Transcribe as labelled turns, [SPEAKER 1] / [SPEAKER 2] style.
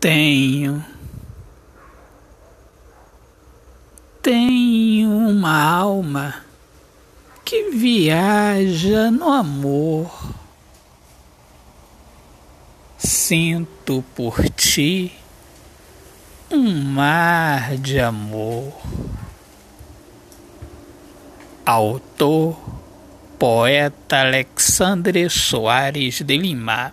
[SPEAKER 1] Tenho. Tenho uma alma que viaja no amor. Sinto por ti um mar de amor. Autor, poeta Alexandre Soares de Lima.